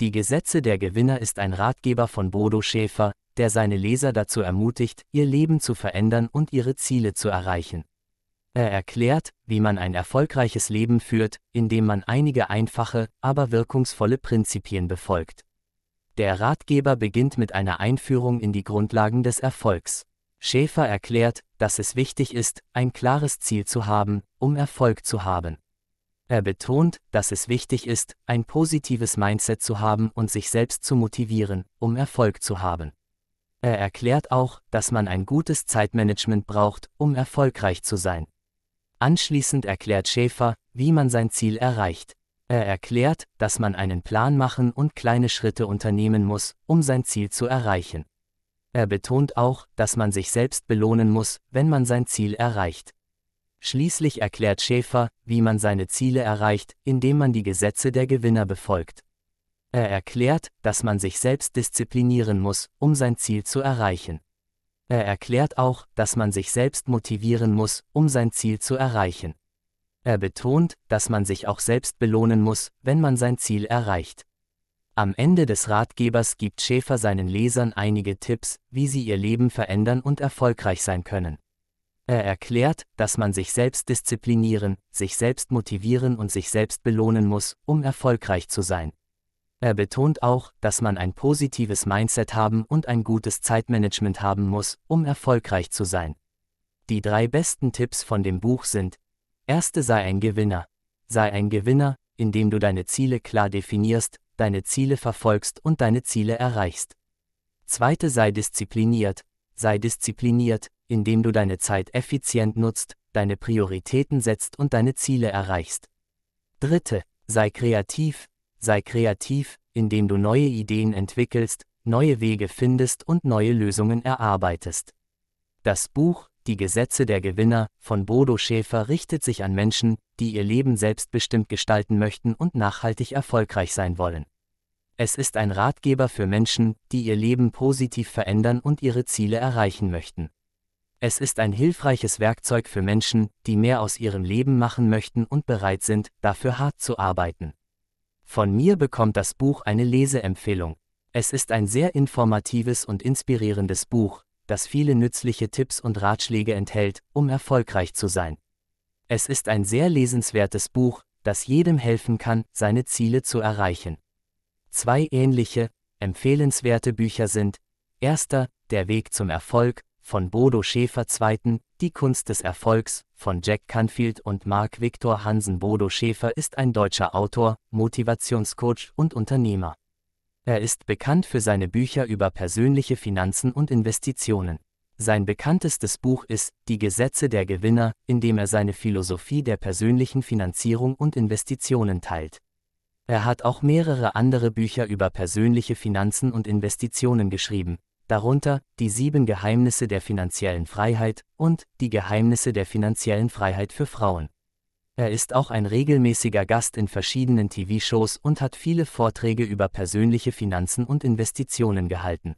Die Gesetze der Gewinner ist ein Ratgeber von Bodo Schäfer, der seine Leser dazu ermutigt, ihr Leben zu verändern und ihre Ziele zu erreichen. Er erklärt, wie man ein erfolgreiches Leben führt, indem man einige einfache, aber wirkungsvolle Prinzipien befolgt. Der Ratgeber beginnt mit einer Einführung in die Grundlagen des Erfolgs. Schäfer erklärt, dass es wichtig ist, ein klares Ziel zu haben, um Erfolg zu haben. Er betont, dass es wichtig ist, ein positives Mindset zu haben und sich selbst zu motivieren, um Erfolg zu haben. Er erklärt auch, dass man ein gutes Zeitmanagement braucht, um erfolgreich zu sein. Anschließend erklärt Schäfer, wie man sein Ziel erreicht. Er erklärt, dass man einen Plan machen und kleine Schritte unternehmen muss, um sein Ziel zu erreichen. Er betont auch, dass man sich selbst belohnen muss, wenn man sein Ziel erreicht. Schließlich erklärt Schäfer, wie man seine Ziele erreicht, indem man die Gesetze der Gewinner befolgt. Er erklärt, dass man sich selbst disziplinieren muss, um sein Ziel zu erreichen. Er erklärt auch, dass man sich selbst motivieren muss, um sein Ziel zu erreichen. Er betont, dass man sich auch selbst belohnen muss, wenn man sein Ziel erreicht. Am Ende des Ratgebers gibt Schäfer seinen Lesern einige Tipps, wie sie ihr Leben verändern und erfolgreich sein können. Er erklärt, dass man sich selbst disziplinieren, sich selbst motivieren und sich selbst belohnen muss, um erfolgreich zu sein. Er betont auch, dass man ein positives Mindset haben und ein gutes Zeitmanagement haben muss, um erfolgreich zu sein. Die drei besten Tipps von dem Buch sind, erste sei ein Gewinner. Sei ein Gewinner, indem du deine Ziele klar definierst, deine Ziele verfolgst und deine Ziele erreichst. Zweite sei diszipliniert. Sei diszipliniert, indem du deine Zeit effizient nutzt, deine Prioritäten setzt und deine Ziele erreichst. Dritte, sei kreativ, sei kreativ, indem du neue Ideen entwickelst, neue Wege findest und neue Lösungen erarbeitest. Das Buch Die Gesetze der Gewinner von Bodo Schäfer richtet sich an Menschen, die ihr Leben selbstbestimmt gestalten möchten und nachhaltig erfolgreich sein wollen. Es ist ein Ratgeber für Menschen, die ihr Leben positiv verändern und ihre Ziele erreichen möchten. Es ist ein hilfreiches Werkzeug für Menschen, die mehr aus ihrem Leben machen möchten und bereit sind, dafür hart zu arbeiten. Von mir bekommt das Buch eine Leseempfehlung. Es ist ein sehr informatives und inspirierendes Buch, das viele nützliche Tipps und Ratschläge enthält, um erfolgreich zu sein. Es ist ein sehr lesenswertes Buch, das jedem helfen kann, seine Ziele zu erreichen. Zwei ähnliche, empfehlenswerte Bücher sind Erster, Der Weg zum Erfolg, von Bodo Schäfer II., Die Kunst des Erfolgs, von Jack Canfield und Mark Victor Hansen. Bodo Schäfer ist ein deutscher Autor, Motivationscoach und Unternehmer. Er ist bekannt für seine Bücher über persönliche Finanzen und Investitionen. Sein bekanntestes Buch ist Die Gesetze der Gewinner, in dem er seine Philosophie der persönlichen Finanzierung und Investitionen teilt. Er hat auch mehrere andere Bücher über persönliche Finanzen und Investitionen geschrieben, darunter die sieben Geheimnisse der finanziellen Freiheit und die Geheimnisse der finanziellen Freiheit für Frauen. Er ist auch ein regelmäßiger Gast in verschiedenen TV-Shows und hat viele Vorträge über persönliche Finanzen und Investitionen gehalten.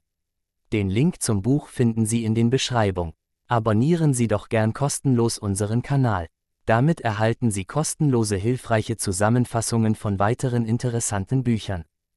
Den Link zum Buch finden Sie in den Beschreibung. Abonnieren Sie doch gern kostenlos unseren Kanal. Damit erhalten Sie kostenlose hilfreiche Zusammenfassungen von weiteren interessanten Büchern.